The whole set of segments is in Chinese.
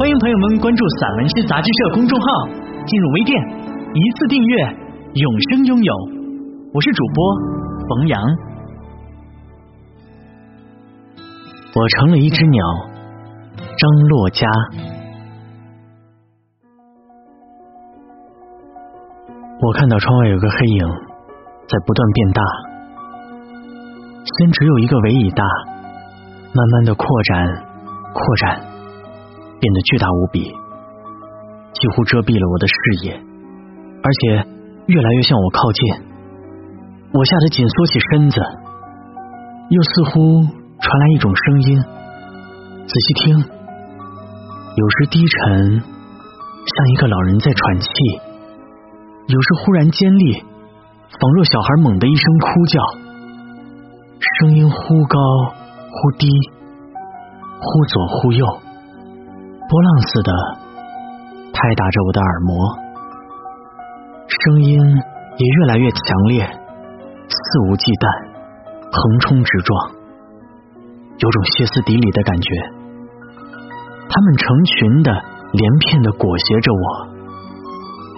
欢迎朋友们关注散文诗杂志社公众号，进入微店，一次订阅，永生拥有。我是主播冯阳。我成了一只鸟，张洛嘉。我看到窗外有个黑影在不断变大，先只有一个尾翼大，慢慢的扩展，扩展。变得巨大无比，几乎遮蔽了我的视野，而且越来越向我靠近。我吓得紧缩起身子，又似乎传来一种声音。仔细听，有时低沉，像一个老人在喘气；有时忽然尖利，仿若小孩猛的一声哭叫。声音忽高忽低，忽左忽右。波浪似的拍打着我的耳膜，声音也越来越强烈，肆无忌惮，横冲直撞，有种歇斯底里的感觉。他们成群的、连片的裹挟着我，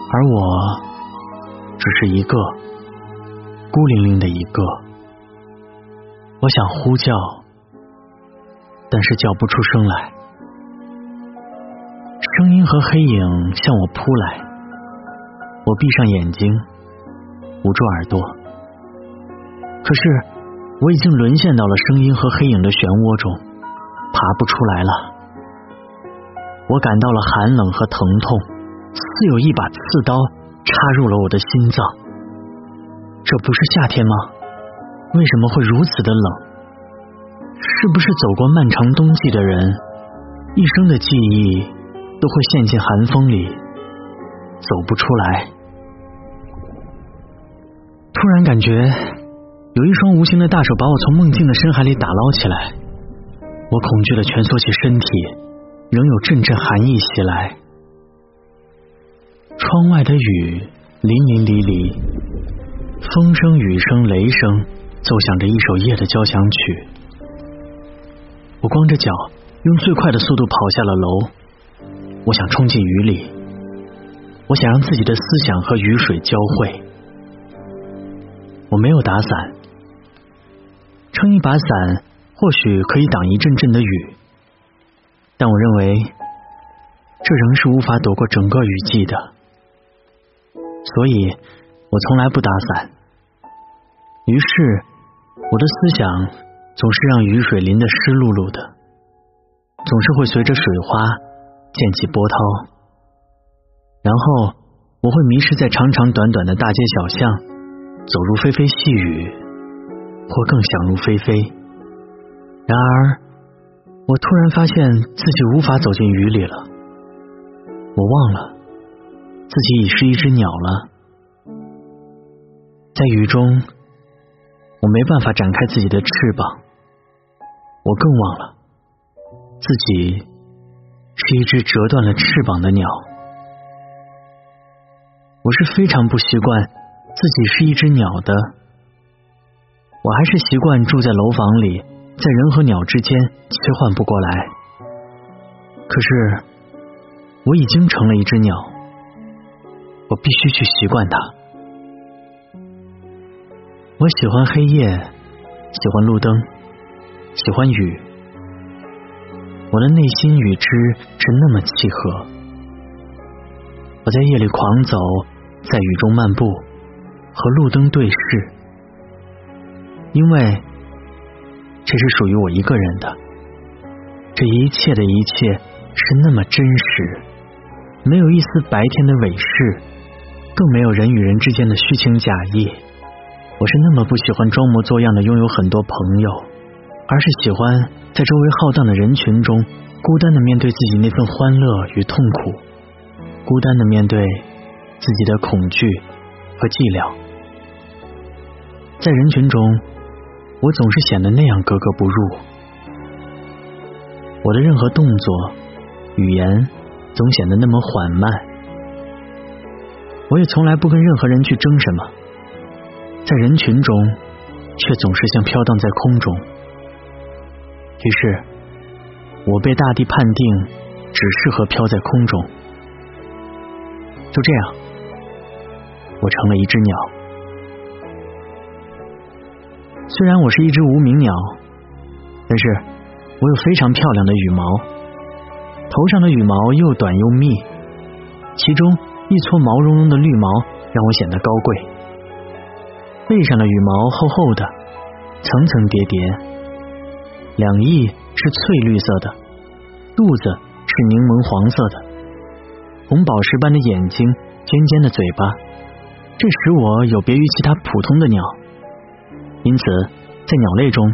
而我只是一个孤零零的一个。我想呼叫，但是叫不出声来。声音和黑影向我扑来，我闭上眼睛，捂住耳朵。可是我已经沦陷到了声音和黑影的漩涡中，爬不出来了。我感到了寒冷和疼痛，似有一把刺刀插入了我的心脏。这不是夏天吗？为什么会如此的冷？是不是走过漫长冬季的人一生的记忆？都会陷进寒风里，走不出来。突然感觉有一双无形的大手把我从梦境的深海里打捞起来，我恐惧的蜷缩起身体，仍有阵阵寒意袭来。窗外的雨淋淋漓漓，风声、雨声、雷声奏响着一首夜的交响曲。我光着脚，用最快的速度跑下了楼。我想冲进雨里，我想让自己的思想和雨水交汇。我没有打伞，撑一把伞或许可以挡一阵阵的雨，但我认为这仍是无法躲过整个雨季的，所以我从来不打伞。于是我的思想总是让雨水淋得湿漉漉的，总是会随着水花。溅起波涛，然后我会迷失在长长短短的大街小巷，走入霏霏细雨，或更想入非非。然而，我突然发现自己无法走进雨里了。我忘了自己已是一只鸟了，在雨中，我没办法展开自己的翅膀。我更忘了自己。是一只折断了翅膀的鸟。我是非常不习惯自己是一只鸟的。我还是习惯住在楼房里，在人和鸟之间切换不过来。可是我已经成了一只鸟，我必须去习惯它。我喜欢黑夜，喜欢路灯，喜欢雨。我的内心与之是那么契合。我在夜里狂走，在雨中漫步，和路灯对视，因为这是属于我一个人的。这一切的一切是那么真实，没有一丝白天的伪饰，更没有人与人之间的虚情假意。我是那么不喜欢装模作样的拥有很多朋友。而是喜欢在周围浩荡的人群中，孤单的面对自己那份欢乐与痛苦，孤单的面对自己的恐惧和寂寥。在人群中，我总是显得那样格格不入。我的任何动作、语言总显得那么缓慢。我也从来不跟任何人去争什么，在人群中却总是像飘荡在空中。于是，我被大地判定只适合飘在空中。就这样，我成了一只鸟。虽然我是一只无名鸟，但是。我有非常漂亮的羽毛，头上的羽毛又短又密，其中一撮毛茸茸的绿毛让我显得高贵。背上的羽毛厚厚的，层层叠叠，两翼是翠绿色的，肚子是柠檬黄色的，红宝石般的眼睛，尖尖的嘴巴，这使我有别于其他普通的鸟，因此在鸟类中，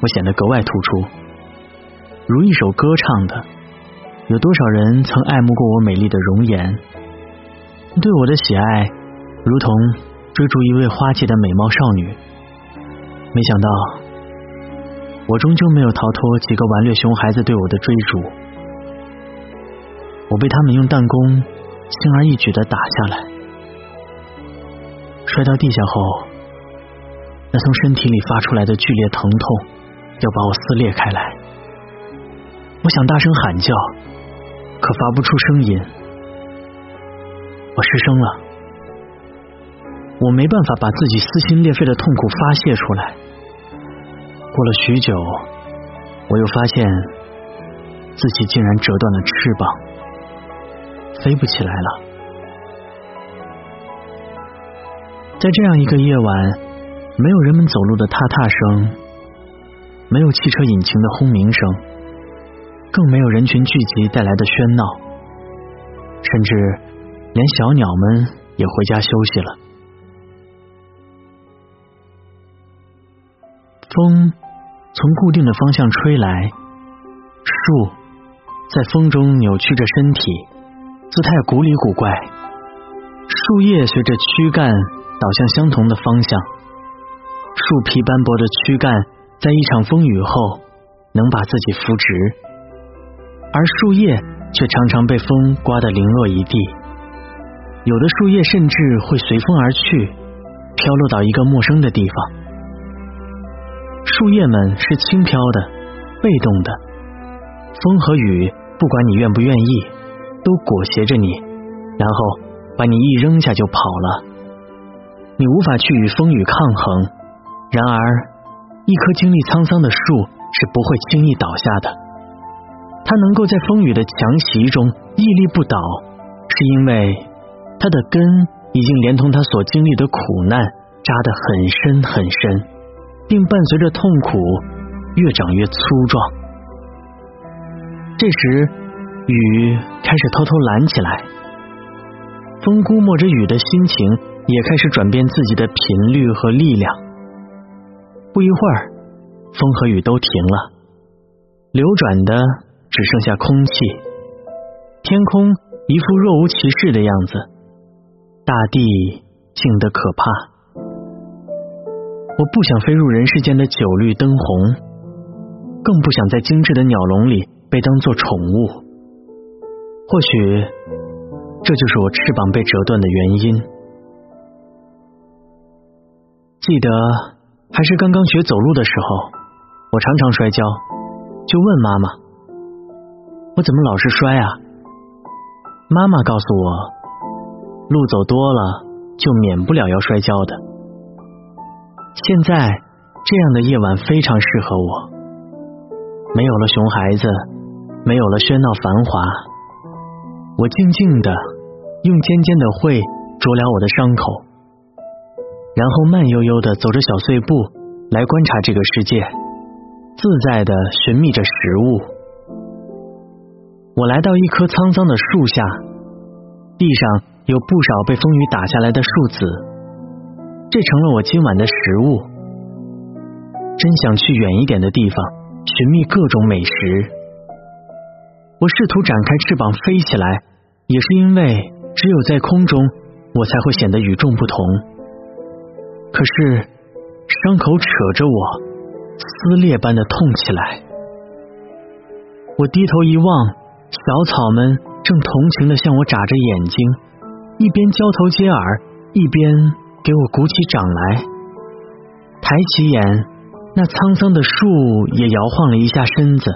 我显得格外突出。如一首歌唱的，有多少人曾爱慕过我美丽的容颜？对我的喜爱，如同追逐一位花季的美貌少女。没想到，我终究没有逃脱几个顽劣熊孩子对我的追逐。我被他们用弹弓轻而易举的打下来，摔到地下后，那从身体里发出来的剧烈疼痛，要把我撕裂开来。我想大声喊叫，可发不出声音。我失声了，我没办法把自己撕心裂肺的痛苦发泄出来。过了许久，我又发现自己竟然折断了翅膀，飞不起来了。在这样一个夜晚，没有人们走路的踏踏声，没有汽车引擎的轰鸣声。更没有人群聚集带来的喧闹，甚至连小鸟们也回家休息了。风从固定的方向吹来，树在风中扭曲着身体，姿态古里古怪。树叶随着躯干倒向相同的方向，树皮斑驳的躯干在一场风雨后能把自己扶直。而树叶却常常被风刮得零落一地，有的树叶甚至会随风而去，飘落到一个陌生的地方。树叶们是轻飘的、被动的，风和雨不管你愿不愿意，都裹挟着你，然后把你一扔下就跑了。你无法去与风雨抗衡。然而，一棵经历沧桑的树是不会轻易倒下的。它能够在风雨的强袭中屹立不倒，是因为它的根已经连同它所经历的苦难扎得很深很深，并伴随着痛苦越长越粗壮。这时，雨开始偷偷懒起来，风估摸着雨的心情，也开始转变自己的频率和力量。不一会儿，风和雨都停了，流转的。只剩下空气，天空一副若无其事的样子，大地静得可怕。我不想飞入人世间的酒绿灯红，更不想在精致的鸟笼里被当做宠物。或许这就是我翅膀被折断的原因。记得还是刚刚学走路的时候，我常常摔跤，就问妈妈。我怎么老是摔啊？妈妈告诉我，路走多了就免不了要摔跤的。现在这样的夜晚非常适合我，没有了熊孩子，没有了喧闹繁华，我静静的用尖尖的喙啄了我的伤口，然后慢悠悠的走着小碎步来观察这个世界，自在的寻觅着食物。我来到一棵沧桑的树下，地上有不少被风雨打下来的树籽，这成了我今晚的食物。真想去远一点的地方寻觅各种美食。我试图展开翅膀飞起来，也是因为只有在空中，我才会显得与众不同。可是伤口扯着我，撕裂般的痛起来。我低头一望，小草们正同情的向我眨着眼睛，一边交头接耳，一边给我鼓起掌来。抬起眼，那沧桑的树也摇晃了一下身子。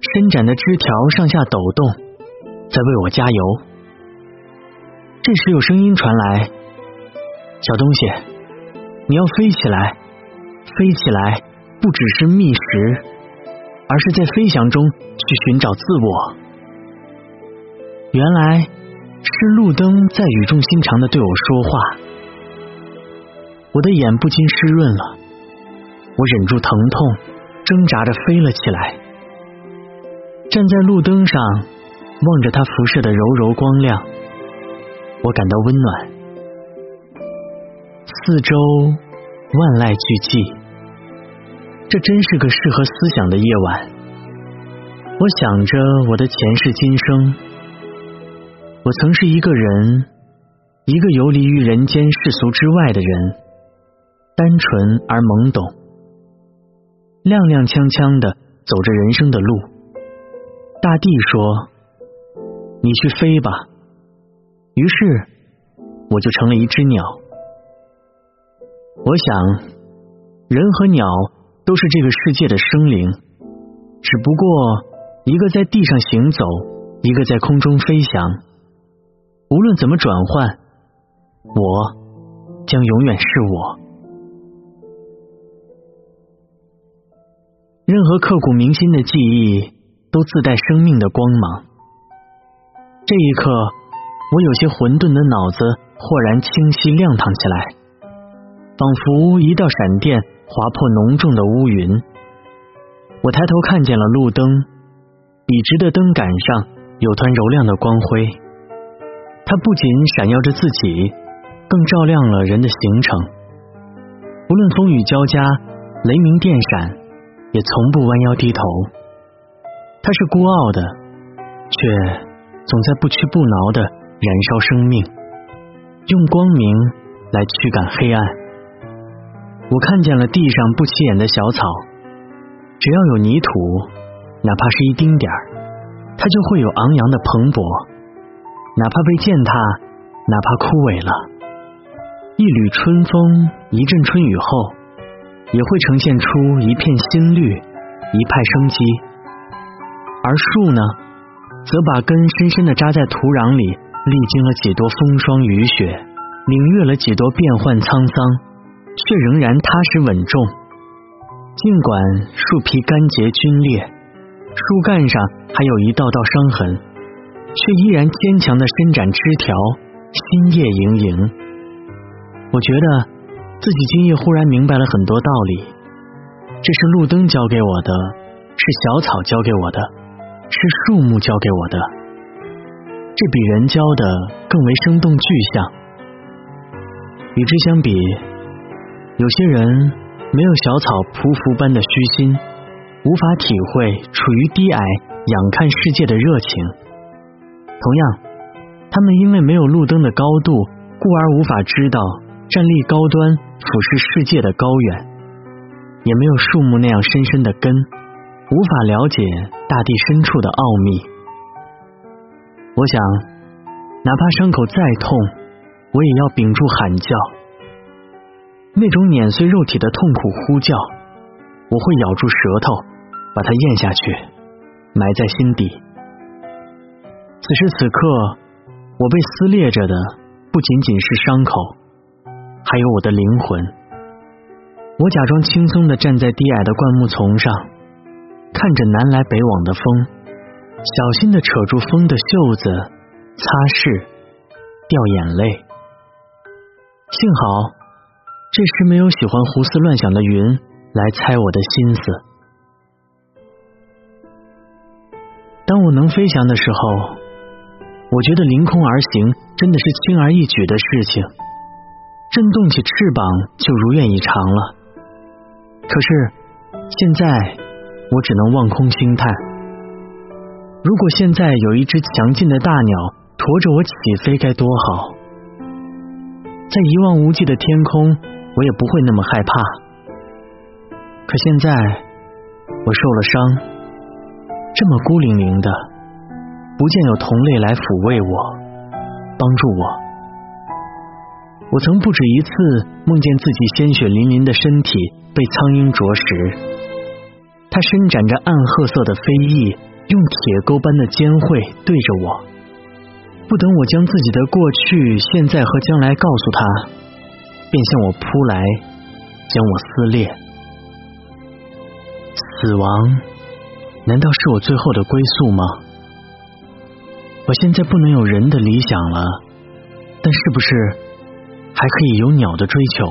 伸展的枝条上下抖动，在为我加油。这时有声音传来：“小东西，你要飞起来！飞起来，不只是觅食，而是在飞翔中去寻找自我。”原来是路灯在语重心长的对我说话。我的眼不禁湿润了，我忍住疼痛，挣扎着飞了起来。站在路灯上，望着它辐射的柔柔光亮，我感到温暖。四周万籁俱寂，这真是个适合思想的夜晚。我想着我的前世今生，我曾是一个人，一个游离于人间世俗之外的人，单纯而懵懂，踉踉跄跄的走着人生的路。大地说：“你去飞吧。”于是我就成了一只鸟。我想，人和鸟都是这个世界的生灵，只不过一个在地上行走，一个在空中飞翔。无论怎么转换，我将永远是我。任何刻骨铭心的记忆。都自带生命的光芒。这一刻，我有些混沌的脑子豁然清晰亮堂起来，仿佛一道闪电划破浓重的乌云。我抬头看见了路灯，笔直的灯杆上有团柔亮的光辉，它不仅闪耀着自己，更照亮了人的行程。无论风雨交加，雷鸣电闪，也从不弯腰低头。他是孤傲的，却总在不屈不挠的燃烧生命，用光明来驱赶黑暗。我看见了地上不起眼的小草，只要有泥土，哪怕是一丁点儿，它就会有昂扬的蓬勃；哪怕被践踏，哪怕枯萎了，一缕春风，一阵春雨后，也会呈现出一片新绿，一派生机。而树呢，则把根深深的扎在土壤里，历经了几多风霜雨雪，领略了几多变幻沧桑，却仍然踏实稳重。尽管树皮干结皲裂，树干上还有一道道伤痕，却依然坚强的伸展枝条，新叶盈盈。我觉得自己今夜忽然明白了很多道理，这是路灯教给我的，是小草教给我的。是树木教给我的，这比人教的更为生动具象。与之相比，有些人没有小草匍匐般的虚心，无法体会处于低矮仰看世界的热情。同样，他们因为没有路灯的高度，故而无法知道站立高端俯视世界的高远，也没有树木那样深深的根。无法了解大地深处的奥秘。我想，哪怕伤口再痛，我也要屏住喊叫。那种碾碎肉体的痛苦呼叫，我会咬住舌头，把它咽下去，埋在心底。此时此刻，我被撕裂着的不仅仅是伤口，还有我的灵魂。我假装轻松的站在低矮的灌木丛上。看着南来北往的风，小心的扯住风的袖子，擦拭，掉眼泪。幸好这时没有喜欢胡思乱想的云来猜我的心思。当我能飞翔的时候，我觉得凌空而行真的是轻而易举的事情，震动起翅膀就如愿以偿了。可是现在。我只能望空轻叹。如果现在有一只强劲的大鸟驮着我起飞该多好！在一望无际的天空，我也不会那么害怕。可现在我受了伤，这么孤零零的，不见有同类来抚慰我、帮助我。我曾不止一次梦见自己鲜血淋淋的身体被苍蝇啄食，它伸展着暗褐色的飞翼，用铁钩般的尖喙对着我。不等我将自己的过去、现在和将来告诉他，便向我扑来，将我撕裂。死亡难道是我最后的归宿吗？我现在不能有人的理想了，但是不是？还可以有鸟的追求，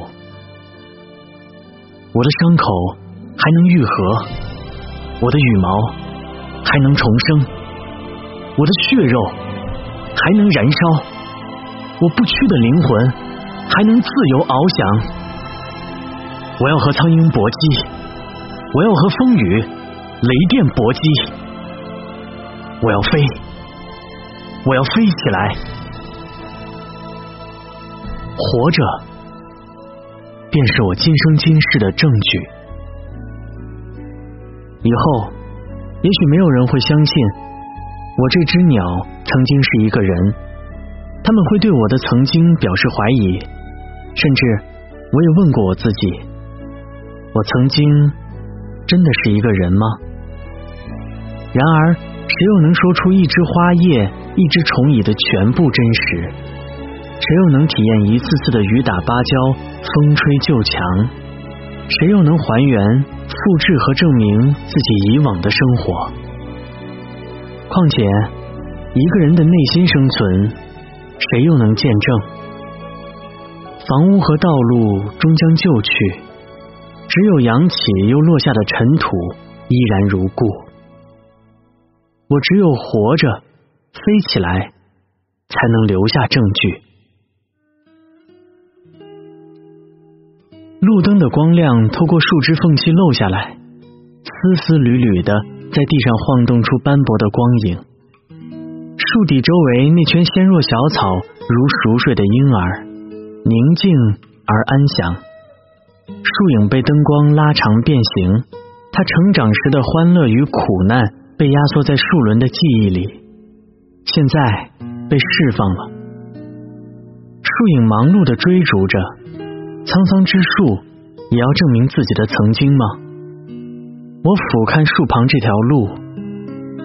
我的伤口还能愈合，我的羽毛还能重生，我的血肉还能燃烧，我不屈的灵魂还能自由翱翔。我要和苍蝇搏击，我要和风雨雷电搏击，我要飞，我要飞起来。活着，便是我今生今世的证据。以后，也许没有人会相信我这只鸟曾经是一个人，他们会对我的曾经表示怀疑，甚至我也问过我自己：我曾经真的是一个人吗？然而，谁又能说出一只花叶、一只虫蚁的全部真实？谁又能体验一次次的雨打芭蕉、风吹旧墙？谁又能还原、复制和证明自己以往的生活？况且，一个人的内心生存，谁又能见证？房屋和道路终将旧去，只有扬起又落下的尘土依然如故。我只有活着、飞起来，才能留下证据。路灯的光亮透过树枝缝隙漏下来，丝丝缕缕的在地上晃动出斑驳的光影。树底周围那圈纤弱小草如熟睡的婴儿，宁静而安详。树影被灯光拉长变形，它成长时的欢乐与苦难被压缩在树轮的记忆里，现在被释放了。树影忙碌的追逐着。沧桑之树也要证明自己的曾经吗？我俯瞰树旁这条路，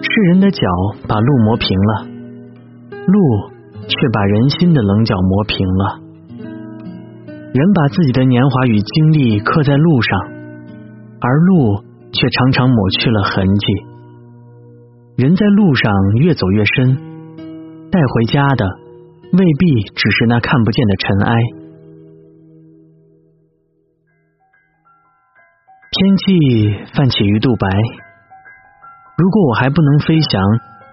是人的脚把路磨平了，路却把人心的棱角磨平了。人把自己的年华与经历刻在路上，而路却常常抹去了痕迹。人在路上越走越深，带回家的未必只是那看不见的尘埃。天气泛起鱼肚白。如果我还不能飞翔，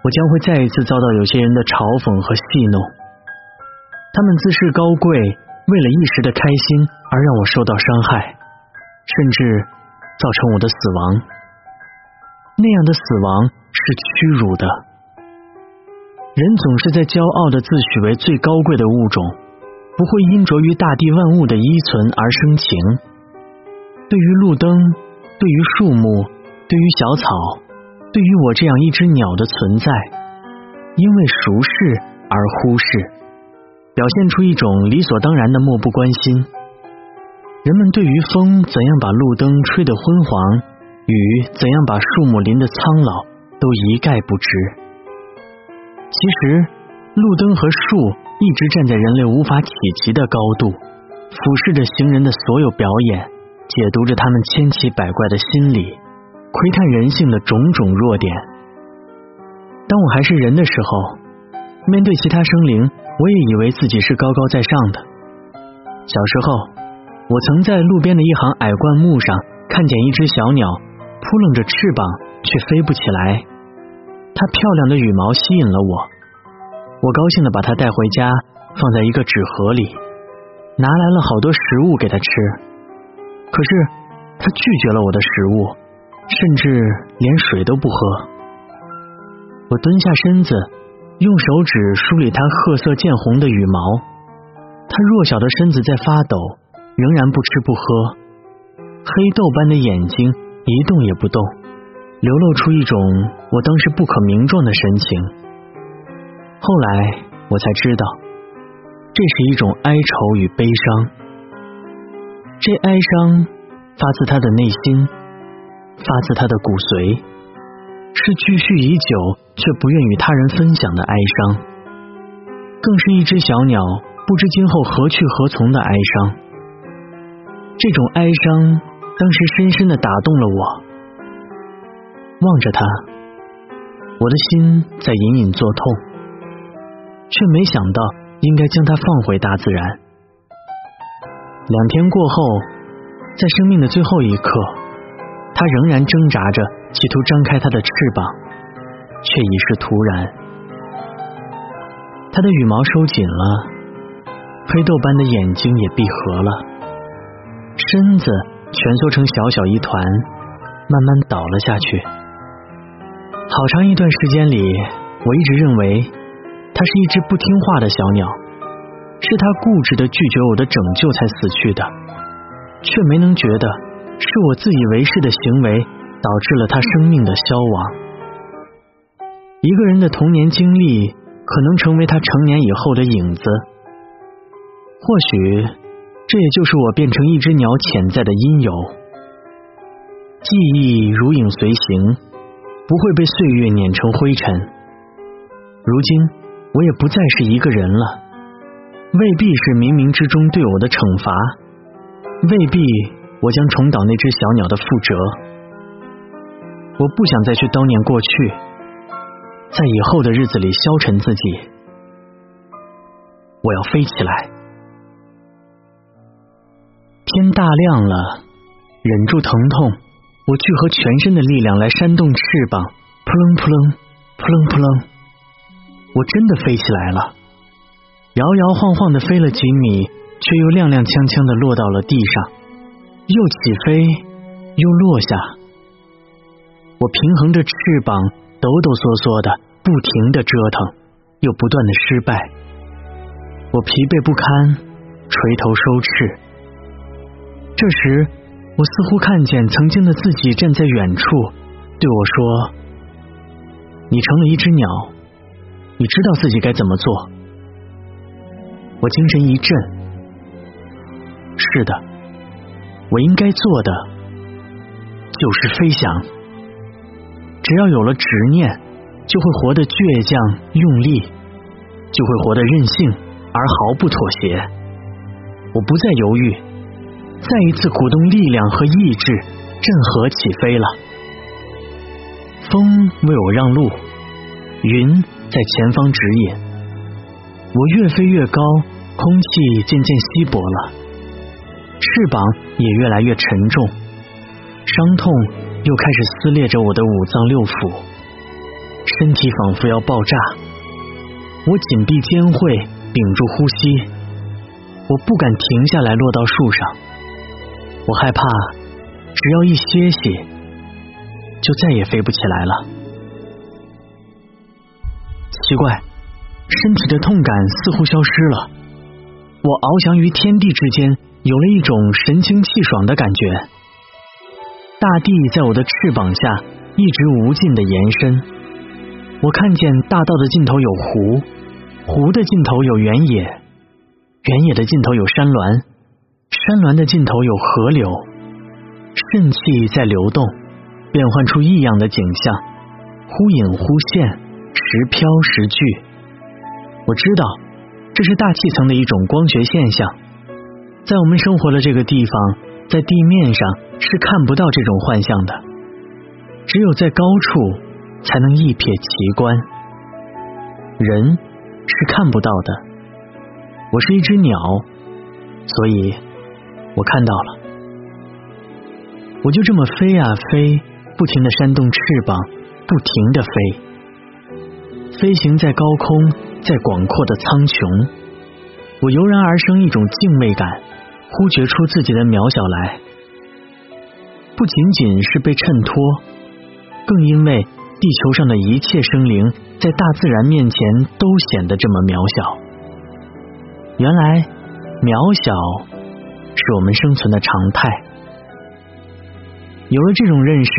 我将会再一次遭到有些人的嘲讽和戏弄。他们自视高贵，为了一时的开心而让我受到伤害，甚至造成我的死亡。那样的死亡是屈辱的。人总是在骄傲的自诩为最高贵的物种，不会因着于大地万物的依存而生情。对于路灯，对于树木，对于小草，对于我这样一只鸟的存在，因为熟视而忽视，表现出一种理所当然的漠不关心。人们对于风怎样把路灯吹得昏黄，雨怎样把树木淋得苍老，都一概不知。其实，路灯和树一直站在人类无法企及的高度，俯视着行人的所有表演。解读着他们千奇百怪的心理，窥探人性的种种弱点。当我还是人的时候，面对其他生灵，我也以为自己是高高在上的。小时候，我曾在路边的一行矮灌木上看见一只小鸟，扑棱着翅膀却飞不起来。它漂亮的羽毛吸引了我，我高兴的把它带回家，放在一个纸盒里，拿来了好多食物给它吃。可是，他拒绝了我的食物，甚至连水都不喝。我蹲下身子，用手指梳理它褐色渐红的羽毛，它弱小的身子在发抖，仍然不吃不喝，黑豆般的眼睛一动也不动，流露出一种我当时不可名状的神情。后来我才知道，这是一种哀愁与悲伤，这哀伤发自他的内心，发自他的骨髓，是积蓄已久。却不愿与他人分享的哀伤，更是一只小鸟不知今后何去何从的哀伤。这种哀伤当时深深的打动了我。望着他，我的心在隐隐作痛，却没想到应该将它放回大自然。两天过后，在生命的最后一刻，它仍然挣扎着，企图张开它的翅膀。却已是突然，他的羽毛收紧了，黑豆般的眼睛也闭合了，身子蜷缩成小小一团，慢慢倒了下去。好长一段时间里，我一直认为它是一只不听话的小鸟，是他固执的拒绝我的拯救才死去的，却没能觉得是我自以为是的行为导致了他生命的消亡。一个人的童年经历可能成为他成年以后的影子，或许这也就是我变成一只鸟潜在的因由。记忆如影随形，不会被岁月碾成灰尘。如今我也不再是一个人了，未必是冥冥之中对我的惩罚，未必我将重蹈那只小鸟的覆辙。我不想再去叨念过去。在以后的日子里消沉自己，我要飞起来。天大亮了，忍住疼痛，我聚合全身的力量来扇动翅膀，扑棱扑棱，扑棱扑棱，我真的飞起来了，摇摇晃晃的飞了几米，却又踉踉跄跄的落到了地上，又起飞，又落下。我平衡着翅膀。抖抖嗦嗦的，不停的折腾，又不断的失败，我疲惫不堪，垂头收翅。这时，我似乎看见曾经的自己站在远处，对我说：“你成了一只鸟，你知道自己该怎么做。”我精神一振，是的，我应该做的就是飞翔。只要有了执念，就会活得倔强用力，就会活得任性而毫不妥协。我不再犹豫，再一次鼓动力量和意志，振河起飞了。风为我让路，云在前方指引。我越飞越高，空气渐渐稀薄了，翅膀也越来越沉重，伤痛。又开始撕裂着我的五脏六腑，身体仿佛要爆炸。我紧闭肩会，屏住呼吸，我不敢停下来落到树上。我害怕，只要一歇息，就再也飞不起来了。奇怪，身体的痛感似乎消失了。我翱翔于天地之间，有了一种神清气爽的感觉。大地在我的翅膀下一直无尽的延伸，我看见大道的尽头有湖，湖的尽头有原野，原野的尽头有山峦，山峦的尽头有河流，肾气在流动，变换出异样的景象，忽隐忽现，时飘时聚。我知道这是大气层的一种光学现象，在我们生活的这个地方。在地面上是看不到这种幻象的，只有在高处才能一瞥奇观。人是看不到的，我是一只鸟，所以我看到了。我就这么飞啊飞，不停的扇动翅膀，不停的飞，飞行在高空，在广阔的苍穹，我油然而生一种敬畏感。忽觉出自己的渺小来，不仅仅是被衬托，更因为地球上的一切生灵在大自然面前都显得这么渺小。原来，渺小是我们生存的常态。有了这种认识，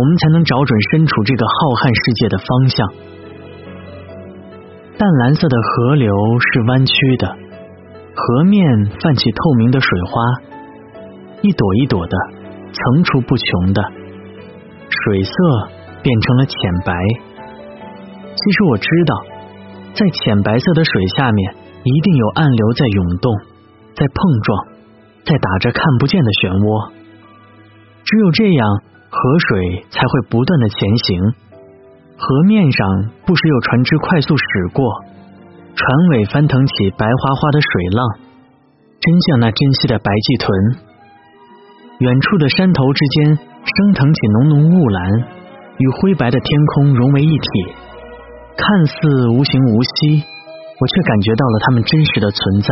我们才能找准身处这个浩瀚世界的方向。淡蓝色的河流是弯曲的，河面泛起透明的水花，一朵一朵的，层出不穷的，水色变成了浅白。其实我知道，在浅白色的水下面。一定有暗流在涌动，在碰撞，在打着看不见的漩涡。只有这样，河水才会不断的前行。河面上不时有船只快速驶过，船尾翻腾起白花花的水浪，真像那珍稀的白鳍豚。远处的山头之间升腾起浓浓雾蓝，与灰白的天空融为一体，看似无形无息。我却感觉到了他们真实的存在。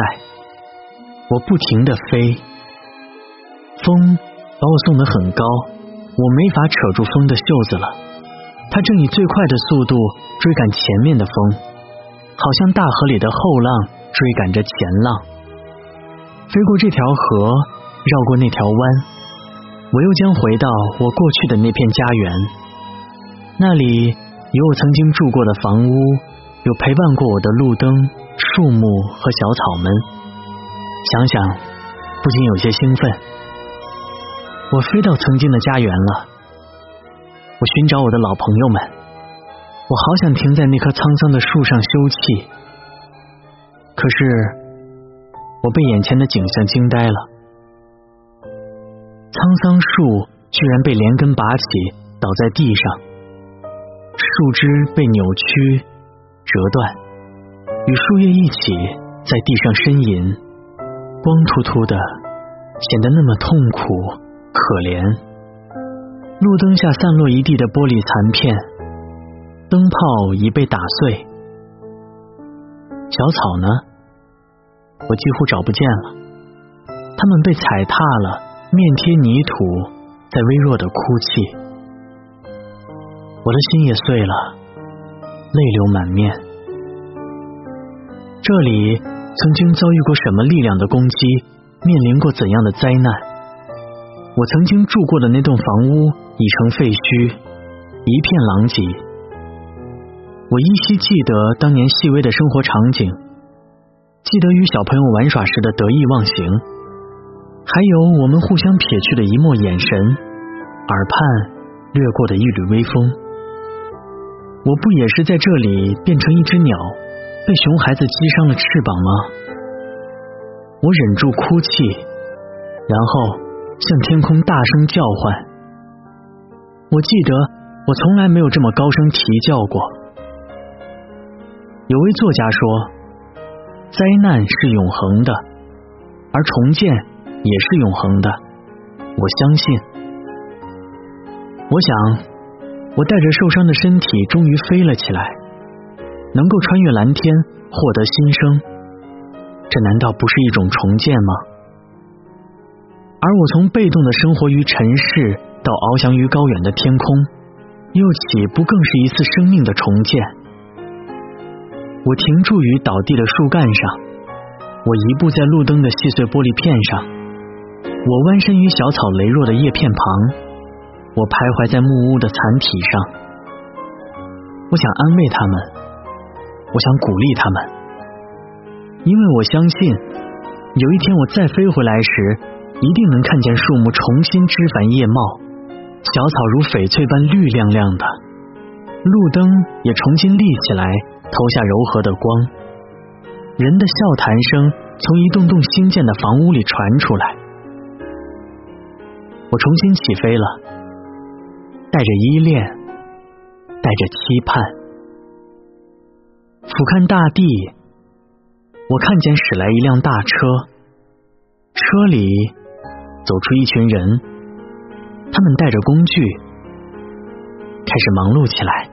我不停的飞，风把我送得很高，我没法扯住风的袖子了。它正以最快的速度追赶前面的风，好像大河里的后浪追赶着前浪。飞过这条河，绕过那条湾，我又将回到我过去的那片家园。那里有我曾经住过的房屋。有陪伴过我的路灯、树木和小草们，想想不禁有些兴奋。我飞到曾经的家园了，我寻找我的老朋友们，我好想停在那棵沧桑的树上休憩。可是，我被眼前的景象惊呆了，沧桑树居然被连根拔起，倒在地上，树枝被扭曲。折断，与树叶一起在地上呻吟，光秃秃的，显得那么痛苦可怜。路灯下散落一地的玻璃残片，灯泡已被打碎。小草呢？我几乎找不见了，它们被踩踏了，面贴泥土，在微弱的哭泣。我的心也碎了。泪流满面。这里曾经遭遇过什么力量的攻击？面临过怎样的灾难？我曾经住过的那栋房屋已成废墟，一片狼藉。我依稀记得当年细微的生活场景，记得与小朋友玩耍时的得意忘形，还有我们互相瞥去的一抹眼神，耳畔掠过的一缕微风。我不也是在这里变成一只鸟，被熊孩子击伤了翅膀吗？我忍住哭泣，然后向天空大声叫唤。我记得我从来没有这么高声啼叫过。有位作家说，灾难是永恒的，而重建也是永恒的。我相信。我想。我带着受伤的身体终于飞了起来，能够穿越蓝天，获得新生，这难道不是一种重建吗？而我从被动的生活于尘世，到翱翔于高远的天空，又岂不更是一次生命的重建？我停驻于倒地的树干上，我移步在路灯的细碎玻璃片上，我弯身于小草羸弱的叶片旁。我徘徊在木屋的残体上，我想安慰他们，我想鼓励他们，因为我相信，有一天我再飞回来时，一定能看见树木重新枝繁叶茂，小草如翡翠般绿亮亮的，路灯也重新立起来，投下柔和的光，人的笑谈声从一栋栋新建的房屋里传出来，我重新起飞了。带着依恋，带着期盼，俯瞰大地，我看见驶来一辆大车，车里走出一群人，他们带着工具，开始忙碌起来。